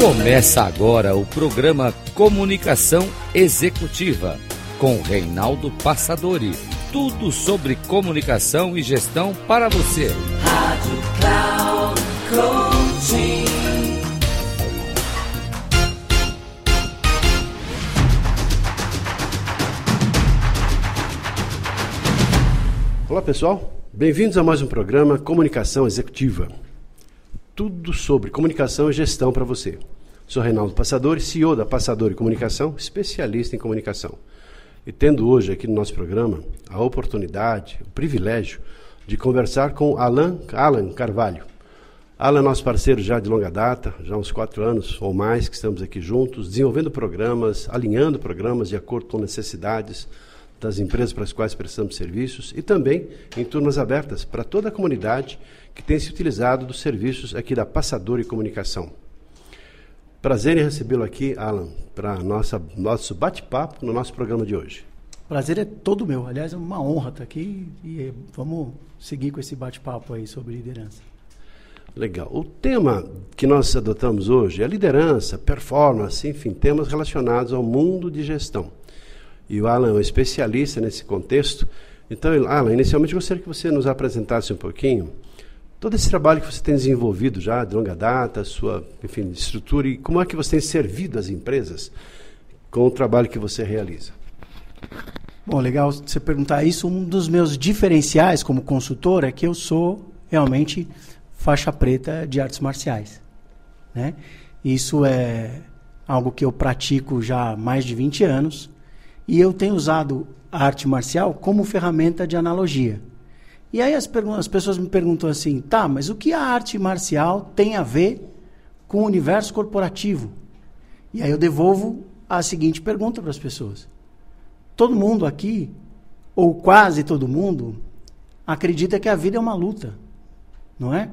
Começa agora o programa Comunicação Executiva com Reinaldo Passadori. Tudo sobre comunicação e gestão para você. Rádio Cloud Coaching. Olá pessoal, bem-vindos a mais um programa Comunicação Executiva. Tudo sobre comunicação e gestão para você. Sou Reinaldo Passadori, CEO da Passadori Comunicação, especialista em comunicação. E tendo hoje aqui no nosso programa a oportunidade, o privilégio de conversar com Alan, Alan Carvalho. Alan é nosso parceiro já de longa data, já uns quatro anos ou mais que estamos aqui juntos, desenvolvendo programas, alinhando programas de acordo com necessidades das empresas para as quais prestamos serviços e também em turmas abertas para toda a comunidade que tem se utilizado dos serviços aqui da Passador e Comunicação. Prazer em recebê-lo aqui, Alan, para nossa nosso bate-papo no nosso programa de hoje. Prazer é todo meu. Aliás, é uma honra estar aqui e vamos seguir com esse bate-papo aí sobre liderança. Legal. O tema que nós adotamos hoje é liderança, performance, enfim, temas relacionados ao mundo de gestão. E o Alan é um especialista nesse contexto. Então, Alan, inicialmente gostaria que você nos apresentasse um pouquinho todo esse trabalho que você tem desenvolvido já de longa data, sua enfim, estrutura e como é que você tem servido as empresas com o trabalho que você realiza. Bom, legal você perguntar isso. Um dos meus diferenciais como consultor é que eu sou realmente faixa preta de artes marciais. Né? Isso é algo que eu pratico já há mais de 20 anos e eu tenho usado a arte marcial como ferramenta de analogia. E aí as, as pessoas me perguntam assim, tá, mas o que a arte marcial tem a ver com o universo corporativo? E aí eu devolvo a seguinte pergunta para as pessoas. Todo mundo aqui, ou quase todo mundo, acredita que a vida é uma luta, não é?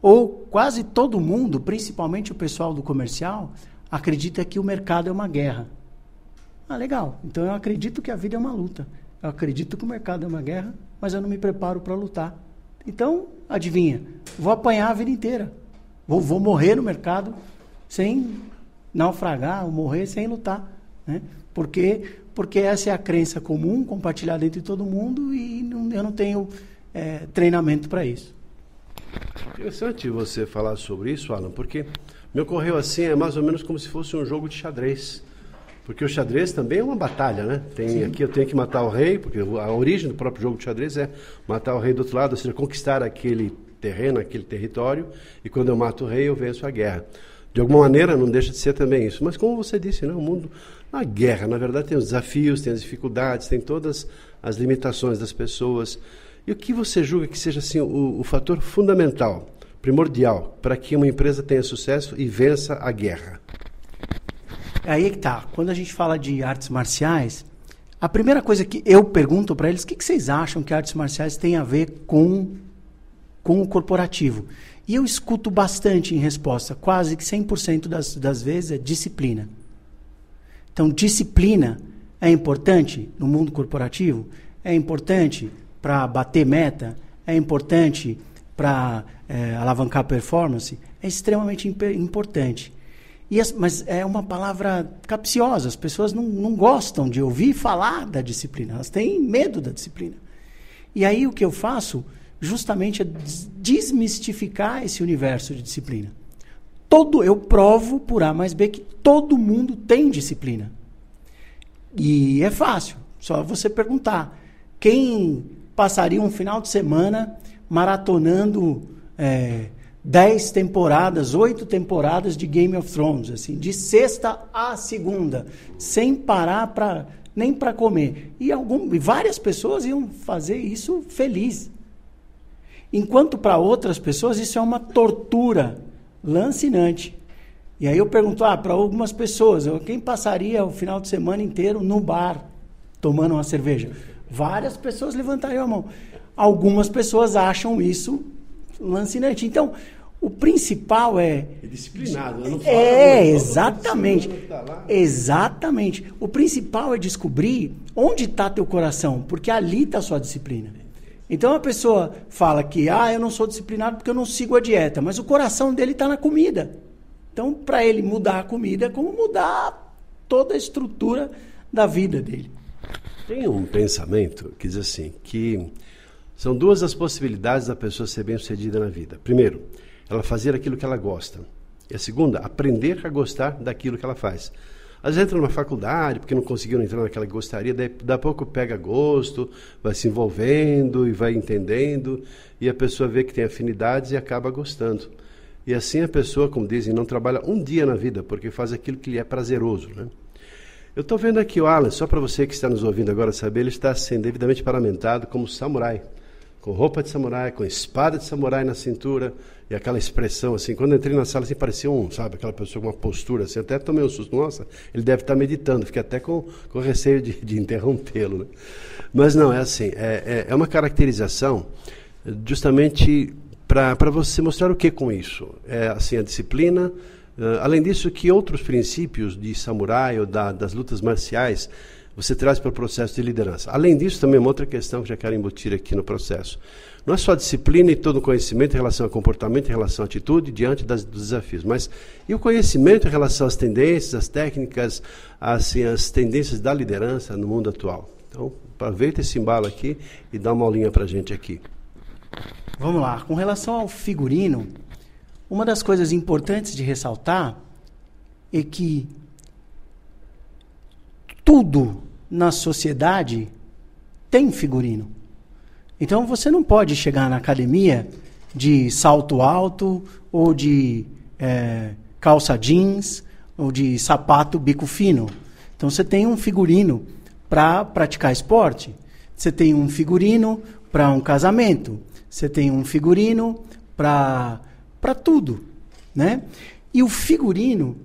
Ou quase todo mundo, principalmente o pessoal do comercial, acredita que o mercado é uma guerra. Ah, legal. Então eu acredito que a vida é uma luta. Eu acredito que o mercado é uma guerra, mas eu não me preparo para lutar. Então, adivinha? Vou apanhar a vida inteira. Vou, vou morrer no mercado sem naufragar, ou morrer sem lutar. Né? Porque, porque essa é a crença comum, compartilhada entre todo mundo, e não, eu não tenho é, treinamento para isso. Interessante você falar sobre isso, Alan, porque me ocorreu assim, é mais ou menos como se fosse um jogo de xadrez. Porque o xadrez também é uma batalha, né? Tem, aqui eu tenho que matar o rei, porque a origem do próprio jogo de xadrez é matar o rei do outro lado, ou seja, conquistar aquele terreno, aquele território, e quando eu mato o rei, eu venço a guerra. De alguma maneira, não deixa de ser também isso. Mas como você disse, né, o mundo, a guerra, na verdade, tem os desafios, tem as dificuldades, tem todas as limitações das pessoas. E o que você julga que seja assim, o, o fator fundamental, primordial, para que uma empresa tenha sucesso e vença a guerra? Aí é que tá. Quando a gente fala de artes marciais, a primeira coisa que eu pergunto para eles, o que, que, vocês acham que artes marciais têm a ver com, com o corporativo? E eu escuto bastante em resposta, quase que 100% das, das vezes é disciplina. Então, disciplina é importante no mundo corporativo? É importante para bater meta? É importante para é, alavancar performance? É extremamente importante. As, mas é uma palavra capciosa, as pessoas não, não gostam de ouvir falar da disciplina, elas têm medo da disciplina. E aí o que eu faço justamente é desmistificar esse universo de disciplina. Todo eu provo por A mais B que todo mundo tem disciplina. E é fácil, só você perguntar. Quem passaria um final de semana maratonando é, dez temporadas, oito temporadas de Game of Thrones, assim, de sexta a segunda, sem parar para nem para comer. E algum, várias pessoas iam fazer isso feliz. Enquanto para outras pessoas isso é uma tortura lancinante. E aí eu pergunto, ah, para algumas pessoas, quem passaria o final de semana inteiro no bar tomando uma cerveja? Várias pessoas levantariam a mão. Algumas pessoas acham isso lancinante. Então, o principal é. é disciplinado, não É, exatamente. Tá exatamente. O principal é descobrir onde está teu coração, porque ali está a sua disciplina. Então a pessoa fala que, ah, eu não sou disciplinado porque eu não sigo a dieta, mas o coração dele está na comida. Então, para ele mudar a comida é como mudar toda a estrutura da vida dele. Tem um pensamento que diz assim, que são duas as possibilidades da pessoa ser bem-sucedida na vida. Primeiro, ela fazer aquilo que ela gosta. E a segunda, aprender a gostar daquilo que ela faz. Às vezes entra numa faculdade porque não conseguiram entrar naquela que gostaria, daí, daí a pouco pega gosto, vai se envolvendo e vai entendendo, e a pessoa vê que tem afinidades e acaba gostando. E assim a pessoa, como dizem, não trabalha um dia na vida, porque faz aquilo que lhe é prazeroso. Né? Eu estou vendo aqui o Alan, só para você que está nos ouvindo agora saber, ele está sendo devidamente paramentado como samurai, com roupa de samurai, com espada de samurai na cintura e aquela expressão assim. Quando entrei na sala, assim, parecia um, sabe, aquela pessoa com uma postura assim, até tomei um susto. Nossa, ele deve estar meditando, fiquei até com, com receio de, de interrompê-lo. Né? Mas não, é assim, é, é, é uma caracterização justamente para você mostrar o que com isso. É assim, a disciplina Uh, além disso, que outros princípios de samurai ou da, das lutas marciais você traz para o processo de liderança? Além disso, também uma outra questão que já quero embutir aqui no processo. Não é só disciplina e todo o conhecimento em relação ao comportamento, em relação à atitude, diante das, dos desafios, mas e o conhecimento em relação às tendências, às técnicas, assim, as tendências da liderança no mundo atual. Então, aproveita esse embalo aqui e dá uma aulinha para gente aqui. Vamos lá. Com relação ao figurino, uma das coisas importantes de ressaltar é que tudo na sociedade tem figurino. Então você não pode chegar na academia de salto alto ou de é, calça jeans ou de sapato bico fino. Então você tem um figurino para praticar esporte. Você tem um figurino para um casamento. Você tem um figurino para tudo, né? E o figurino,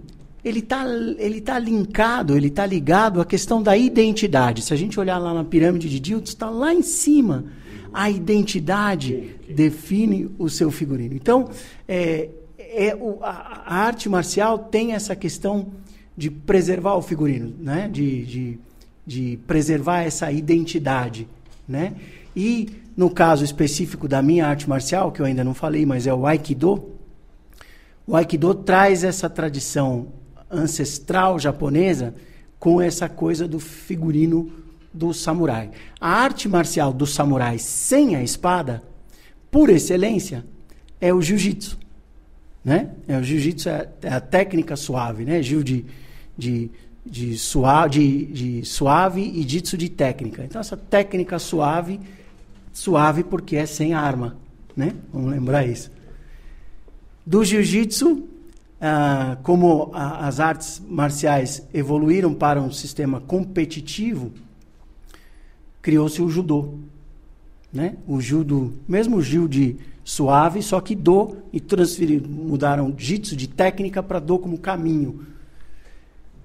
ele está ele tá linkado, ele está ligado à questão da identidade. Se a gente olhar lá na pirâmide de Dilton, está lá em cima. A identidade define o seu figurino. Então, é, é o, a, a, arte marcial tem essa questão de preservar o figurino, né? de, de, de preservar essa identidade. Né? E no caso específico da minha arte marcial, que eu ainda não falei, mas é o Aikido, o Aikido traz essa tradição ancestral japonesa com essa coisa do figurino do samurai. A arte marcial do samurai sem a espada, por excelência, é o jiu-jitsu. Né? É, o jiu-jitsu é, é, a técnica suave, né? Jiu de, de, de, suave, de, de suave e jitsu de técnica. Então, essa técnica suave suave porque é sem arma, né? Vamos lembrar isso. Do jiu-jitsu, ah, como a, as artes marciais evoluíram para um sistema competitivo, criou-se o judô, né? O judo, mesmo o jiu de suave, só que do e transferiram, mudaram jitsu de técnica para do como caminho.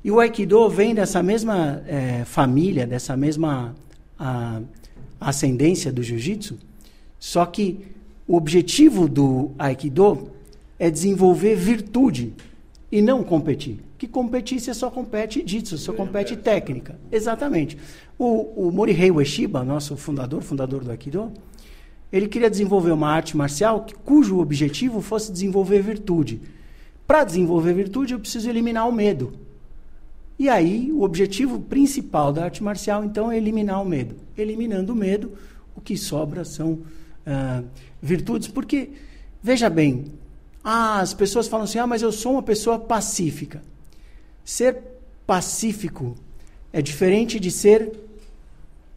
E o aikido vem dessa mesma é, família, dessa mesma a, ascendência do jiu-jitsu, só que o objetivo do aikido é desenvolver virtude e não competir. Que competir você só compete jitsu, só compete técnica. Exatamente. O, o Morihei Ueshiba, nosso fundador, fundador do Aikido, ele queria desenvolver uma arte marcial cujo objetivo fosse desenvolver virtude. Para desenvolver virtude, eu preciso eliminar o medo. E aí, o objetivo principal da arte marcial, então, é eliminar o medo. Eliminando o medo, o que sobra são ah, virtudes. Porque, veja bem, ah, as pessoas falam assim: ah, mas eu sou uma pessoa pacífica. Ser pacífico é diferente de ser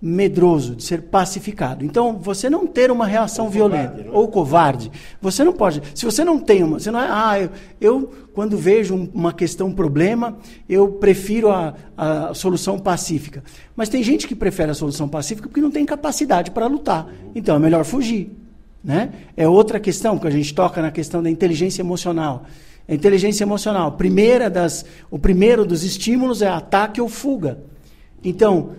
medroso, de ser pacificado. Então, você não ter uma reação ou violenta covarde, ou covarde, você não pode. Se você não tem uma, você não é, ah, eu, eu quando vejo uma questão, um problema, eu prefiro a, a solução pacífica. Mas tem gente que prefere a solução pacífica porque não tem capacidade para lutar. Então, é melhor fugir. Né? É outra questão que a gente toca na questão da inteligência emocional. A inteligência emocional, primeira das, o primeiro dos estímulos é ataque ou fuga. Então,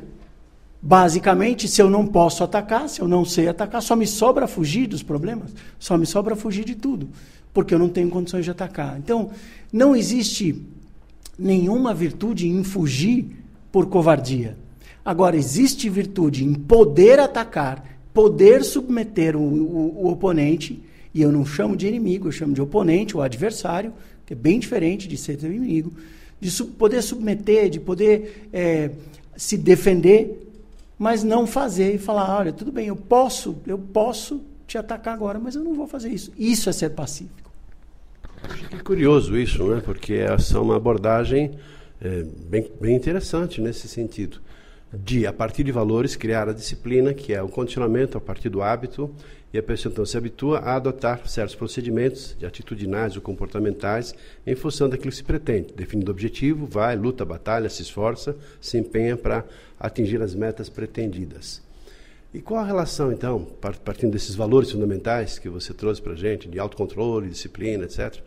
Basicamente, se eu não posso atacar, se eu não sei atacar, só me sobra fugir dos problemas, só me sobra fugir de tudo, porque eu não tenho condições de atacar. Então, não existe nenhuma virtude em fugir por covardia. Agora, existe virtude em poder atacar, poder submeter o, o, o oponente, e eu não chamo de inimigo, eu chamo de oponente, o adversário, que é bem diferente de ser teu inimigo, de poder submeter, de poder é, se defender, mas não fazer e falar, olha, tudo bem, eu posso, eu posso te atacar agora, mas eu não vou fazer isso. Isso é ser pacífico. Que é curioso isso, né? Porque essa é uma abordagem é, bem, bem interessante nesse sentido de, a partir de valores, criar a disciplina, que é o condicionamento a partir do hábito, e a pessoa então se habitua a adotar certos procedimentos de atitudinais ou comportamentais em função daquilo que se pretende. Definindo o objetivo, vai, luta, batalha, se esforça, se empenha para atingir as metas pretendidas. E qual a relação, então, partindo desses valores fundamentais que você trouxe para a gente, de autocontrole, disciplina, etc.,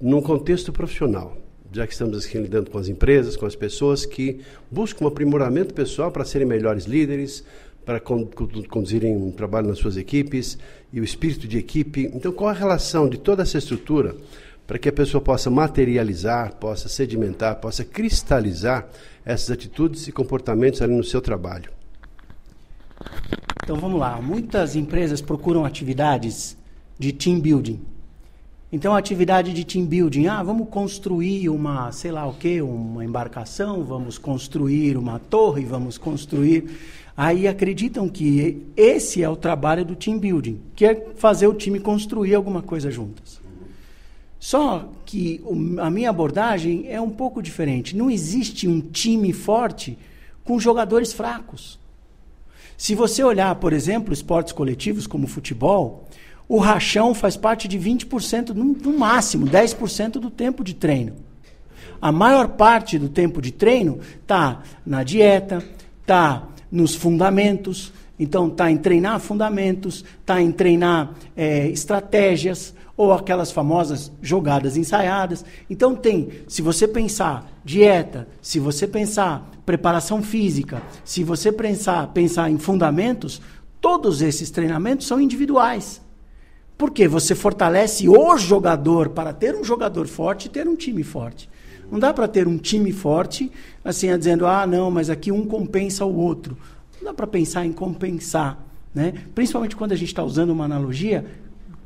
num contexto profissional? Já que estamos aqui lidando com as empresas, com as pessoas que buscam um aprimoramento pessoal para serem melhores líderes, para conduzirem um trabalho nas suas equipes e o espírito de equipe. Então, qual a relação de toda essa estrutura para que a pessoa possa materializar, possa sedimentar, possa cristalizar essas atitudes e comportamentos ali no seu trabalho? Então, vamos lá. Muitas empresas procuram atividades de team building então, a atividade de team building, ah, vamos construir uma, sei lá o quê, uma embarcação, vamos construir uma torre, vamos construir. Aí acreditam que esse é o trabalho do team building, que é fazer o time construir alguma coisa juntas. Só que a minha abordagem é um pouco diferente. Não existe um time forte com jogadores fracos. Se você olhar, por exemplo, esportes coletivos como futebol, o rachão faz parte de 20%, no, no máximo, 10% do tempo de treino. A maior parte do tempo de treino está na dieta, está nos fundamentos, então está em treinar fundamentos, está em treinar é, estratégias ou aquelas famosas jogadas ensaiadas. Então tem, se você pensar dieta, se você pensar preparação física, se você pensar, pensar em fundamentos, todos esses treinamentos são individuais. Porque você fortalece o jogador para ter um jogador forte e ter um time forte. Não dá para ter um time forte, assim, dizendo, ah, não, mas aqui um compensa o outro. Não dá para pensar em compensar. Né? Principalmente quando a gente está usando uma analogia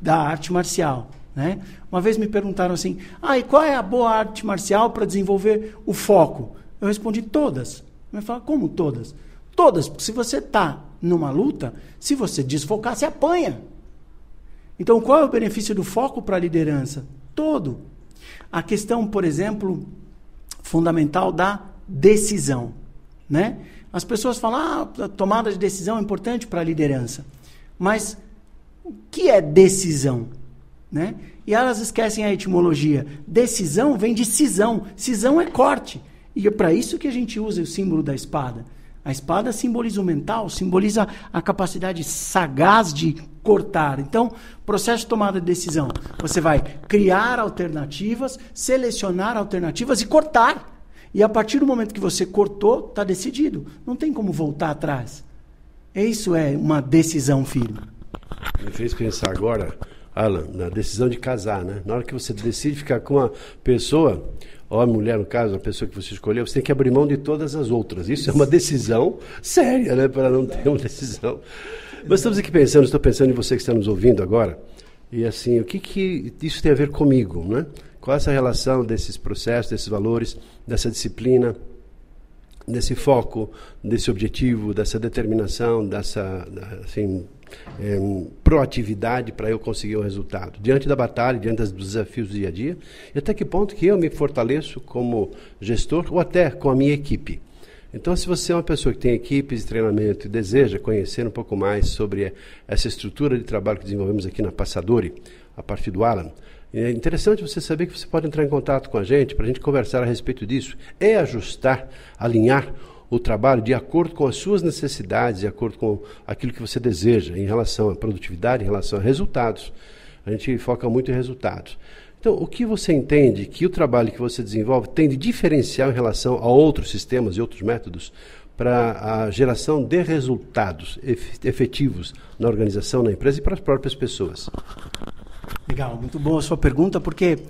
da arte marcial. Né? Uma vez me perguntaram assim, ah, e qual é a boa arte marcial para desenvolver o foco? Eu respondi, todas. Me fala, como todas? Todas, porque se você está numa luta, se você desfocar, você apanha. Então, qual é o benefício do foco para a liderança? Todo. A questão, por exemplo, fundamental da decisão. Né? As pessoas falam, ah, a tomada de decisão é importante para a liderança. Mas o que é decisão? Né? E elas esquecem a etimologia. Decisão vem de cisão. Cisão é corte. E é para isso que a gente usa o símbolo da espada. A espada simboliza o mental, simboliza a capacidade sagaz de cortar. Então, processo de tomada de decisão. Você vai criar alternativas, selecionar alternativas e cortar. E a partir do momento que você cortou, está decidido. Não tem como voltar atrás. Isso é uma decisão firme. Me fez pensar agora, Alan, na decisão de casar, né? Na hora que você decide ficar com uma pessoa, homem, mulher, no caso, a pessoa que você escolheu, você tem que abrir mão de todas as outras. Isso é uma decisão séria, né? Para não ter uma decisão. Mas estamos aqui pensando, estou pensando em você que está nos ouvindo agora, e assim, o que, que isso tem a ver comigo, né? Qual é essa relação desses processos, desses valores, dessa disciplina, desse foco, desse objetivo, dessa determinação, dessa, assim, é, proatividade para eu conseguir o resultado. Diante da batalha, diante dos desafios do dia a dia, e até que ponto que eu me fortaleço como gestor ou até com a minha equipe. Então, se você é uma pessoa que tem equipes de treinamento e deseja conhecer um pouco mais sobre essa estrutura de trabalho que desenvolvemos aqui na Passadori, a partir do Alan, é interessante você saber que você pode entrar em contato com a gente para a gente conversar a respeito disso e ajustar, alinhar o trabalho de acordo com as suas necessidades, de acordo com aquilo que você deseja em relação à produtividade, em relação a resultados. A gente foca muito em resultados. Então, o que você entende que o trabalho que você desenvolve tem de diferencial em relação a outros sistemas e outros métodos para a geração de resultados efetivos na organização, na empresa e para as próprias pessoas? Legal, muito boa a sua pergunta, porque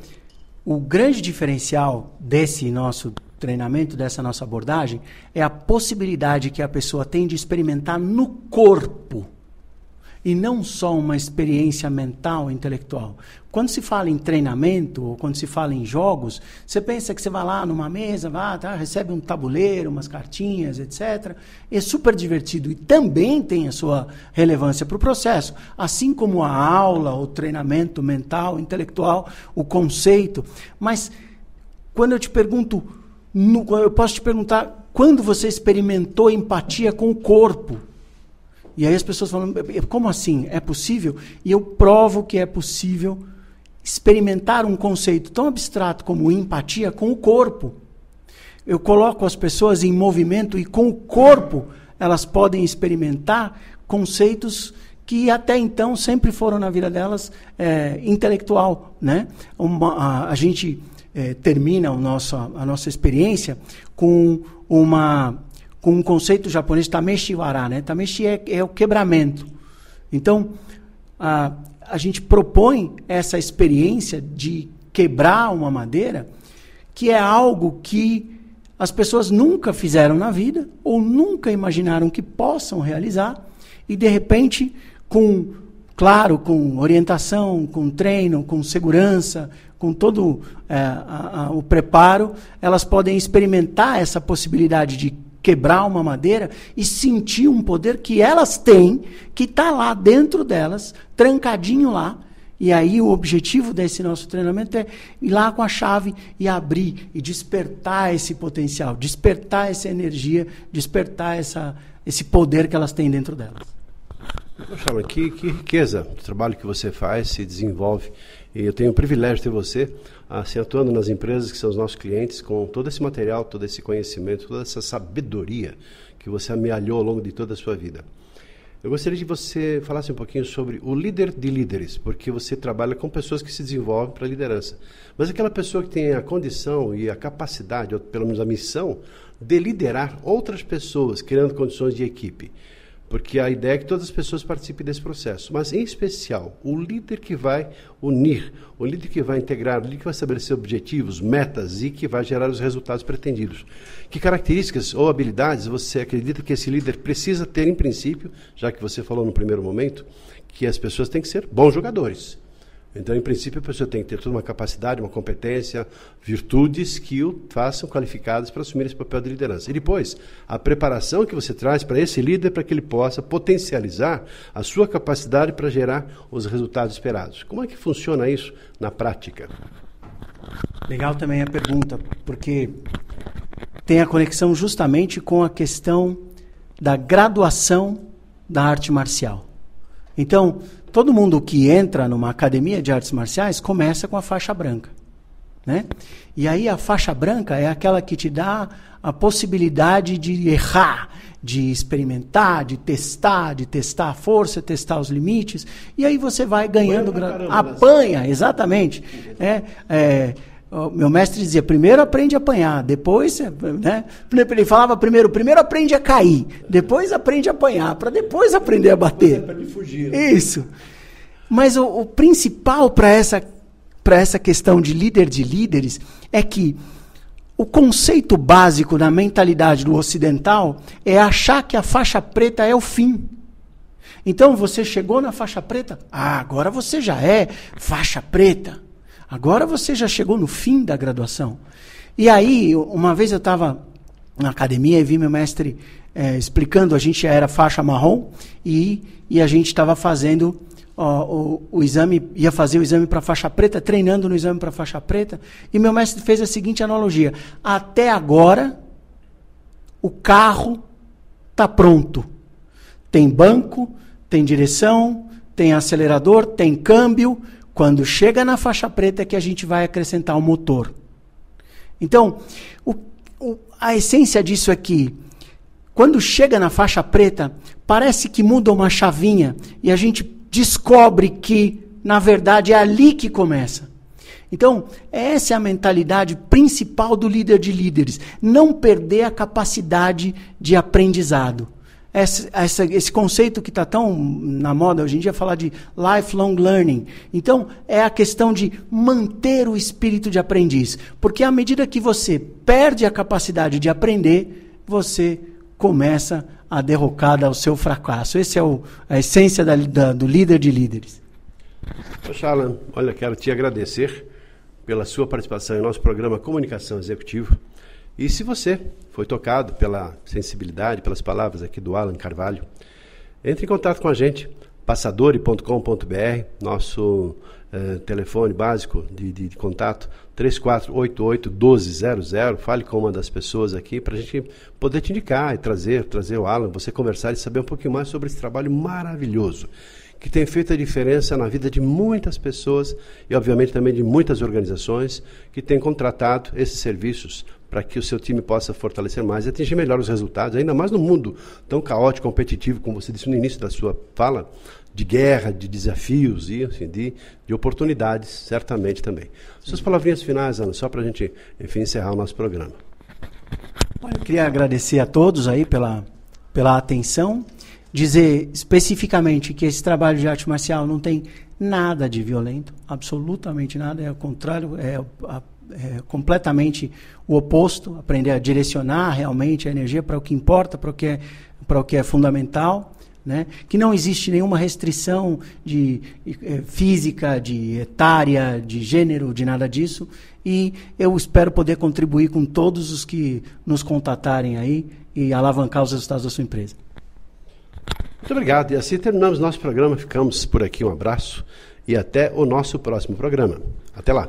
o grande diferencial desse nosso treinamento, dessa nossa abordagem, é a possibilidade que a pessoa tem de experimentar no corpo. e não só uma experiência mental, intelectual. Quando se fala em treinamento ou quando se fala em jogos, você pensa que você vai lá numa mesa, vai, tá, recebe um tabuleiro, umas cartinhas, etc. É super divertido e também tem a sua relevância para o processo, assim como a aula, o treinamento mental, intelectual, o conceito. Mas quando eu te pergunto, no, eu posso te perguntar quando você experimentou empatia com o corpo? E aí as pessoas falam, como assim? É possível? E eu provo que é possível experimentar um conceito tão abstrato como empatia com o corpo. Eu coloco as pessoas em movimento e com o corpo elas podem experimentar conceitos que até então sempre foram na vida delas é, intelectual, né? Uma, a, a, gente é, termina o nosso, a nossa experiência com uma com um conceito japonês, tameshiwara, né? Tameshi é, é o quebramento. Então, a, a gente propõe essa experiência de quebrar uma madeira, que é algo que as pessoas nunca fizeram na vida ou nunca imaginaram que possam realizar e de repente com claro com orientação com treino com segurança com todo é, a, a, o preparo elas podem experimentar essa possibilidade de quebrar uma madeira e sentir um poder que elas têm, que está lá dentro delas, trancadinho lá. E aí o objetivo desse nosso treinamento é ir lá com a chave e abrir e despertar esse potencial, despertar essa energia, despertar essa, esse poder que elas têm dentro delas. Poxa, que, que riqueza do trabalho que você faz, se desenvolve. E eu tenho o privilégio de ter você assim, atuando nas empresas que são os nossos clientes, com todo esse material, todo esse conhecimento, toda essa sabedoria que você amealhou ao longo de toda a sua vida. Eu gostaria de você falasse um pouquinho sobre o líder de líderes, porque você trabalha com pessoas que se desenvolvem para a liderança. Mas aquela pessoa que tem a condição e a capacidade, ou pelo menos a missão, de liderar outras pessoas, criando condições de equipe porque a ideia é que todas as pessoas participem desse processo, mas em especial o líder que vai unir, o líder que vai integrar, o líder que vai estabelecer objetivos, metas e que vai gerar os resultados pretendidos. Que características ou habilidades você acredita que esse líder precisa ter em princípio, já que você falou no primeiro momento, que as pessoas têm que ser bons jogadores. Então, em princípio, a pessoa tem que ter toda uma capacidade, uma competência, virtudes que o façam qualificadas para assumir esse papel de liderança. E depois, a preparação que você traz para esse líder para que ele possa potencializar a sua capacidade para gerar os resultados esperados. Como é que funciona isso na prática? Legal também a pergunta, porque tem a conexão justamente com a questão da graduação da arte marcial. Então, todo mundo que entra numa academia de artes marciais começa com a faixa branca. Né? E aí a faixa branca é aquela que te dá a possibilidade de errar, de experimentar, de testar, de testar a força, testar os limites. E aí você vai ganhando. Apanha, apanha exatamente. É, é, meu mestre dizia, primeiro aprende a apanhar, depois, né? Ele falava primeiro, primeiro aprende a cair, depois aprende a apanhar, para depois aprender a bater. Para fugir. Né? Isso. Mas o, o principal para essa, para essa questão de líder de líderes é que o conceito básico da mentalidade do ocidental é achar que a faixa preta é o fim. Então você chegou na faixa preta, ah, agora você já é faixa preta. Agora você já chegou no fim da graduação. E aí, uma vez eu estava na academia e vi meu mestre é, explicando, a gente era faixa marrom e, e a gente estava fazendo ó, o, o, exame, ia fazer o exame para faixa preta, treinando no exame para faixa preta, e meu mestre fez a seguinte analogia: até agora, o carro está pronto. Tem banco, tem direção, tem acelerador, tem câmbio, quando chega na faixa preta é que a gente vai acrescentar o motor. Então, o, o, a essência disso é que, quando chega na faixa preta, parece que muda uma chavinha e a gente descobre que, na verdade, é ali que começa. Então, essa é a mentalidade principal do líder de líderes: não perder a capacidade de aprendizado essa, essa, esse conceito que está tão na moda hoje em dia, falar de lifelong learning. Então, é a questão de manter o espírito de aprendiz. Porque à medida que você perde a capacidade de aprender, você começa a derrocada ao seu fracasso. Esse é o, a essência da, da, do líder de líderes. Poxa, olha, quero te agradecer pela sua participação em nosso programa Comunicação Executiva. E se você foi tocado pela sensibilidade, pelas palavras aqui do Alan Carvalho, entre em contato com a gente, passadore.com.br, nosso eh, telefone básico de, de, de contato, 3488-1200. Fale com uma das pessoas aqui para a gente poder te indicar e trazer, trazer o Alan, você conversar e saber um pouquinho mais sobre esse trabalho maravilhoso que tem feito a diferença na vida de muitas pessoas e, obviamente, também de muitas organizações que têm contratado esses serviços para que o seu time possa fortalecer mais e atingir melhor os resultados, ainda mais no mundo tão caótico, competitivo, como você disse no início da sua fala, de guerra, de desafios e assim, de, de oportunidades, certamente também. Suas palavrinhas finais, Ana, só para a gente, enfim, encerrar o nosso programa. Eu queria agradecer a todos aí pela, pela atenção dizer especificamente que esse trabalho de arte marcial não tem nada de violento, absolutamente nada, é o contrário, é, é completamente o oposto, aprender a direcionar realmente a energia para o que importa, para o que é, para o que é fundamental. Né? que não existe nenhuma restrição de eh, física, de etária, de gênero, de nada disso. E eu espero poder contribuir com todos os que nos contatarem aí e alavancar os resultados da sua empresa. Muito obrigado. E assim terminamos nosso programa. Ficamos por aqui. Um abraço e até o nosso próximo programa. Até lá.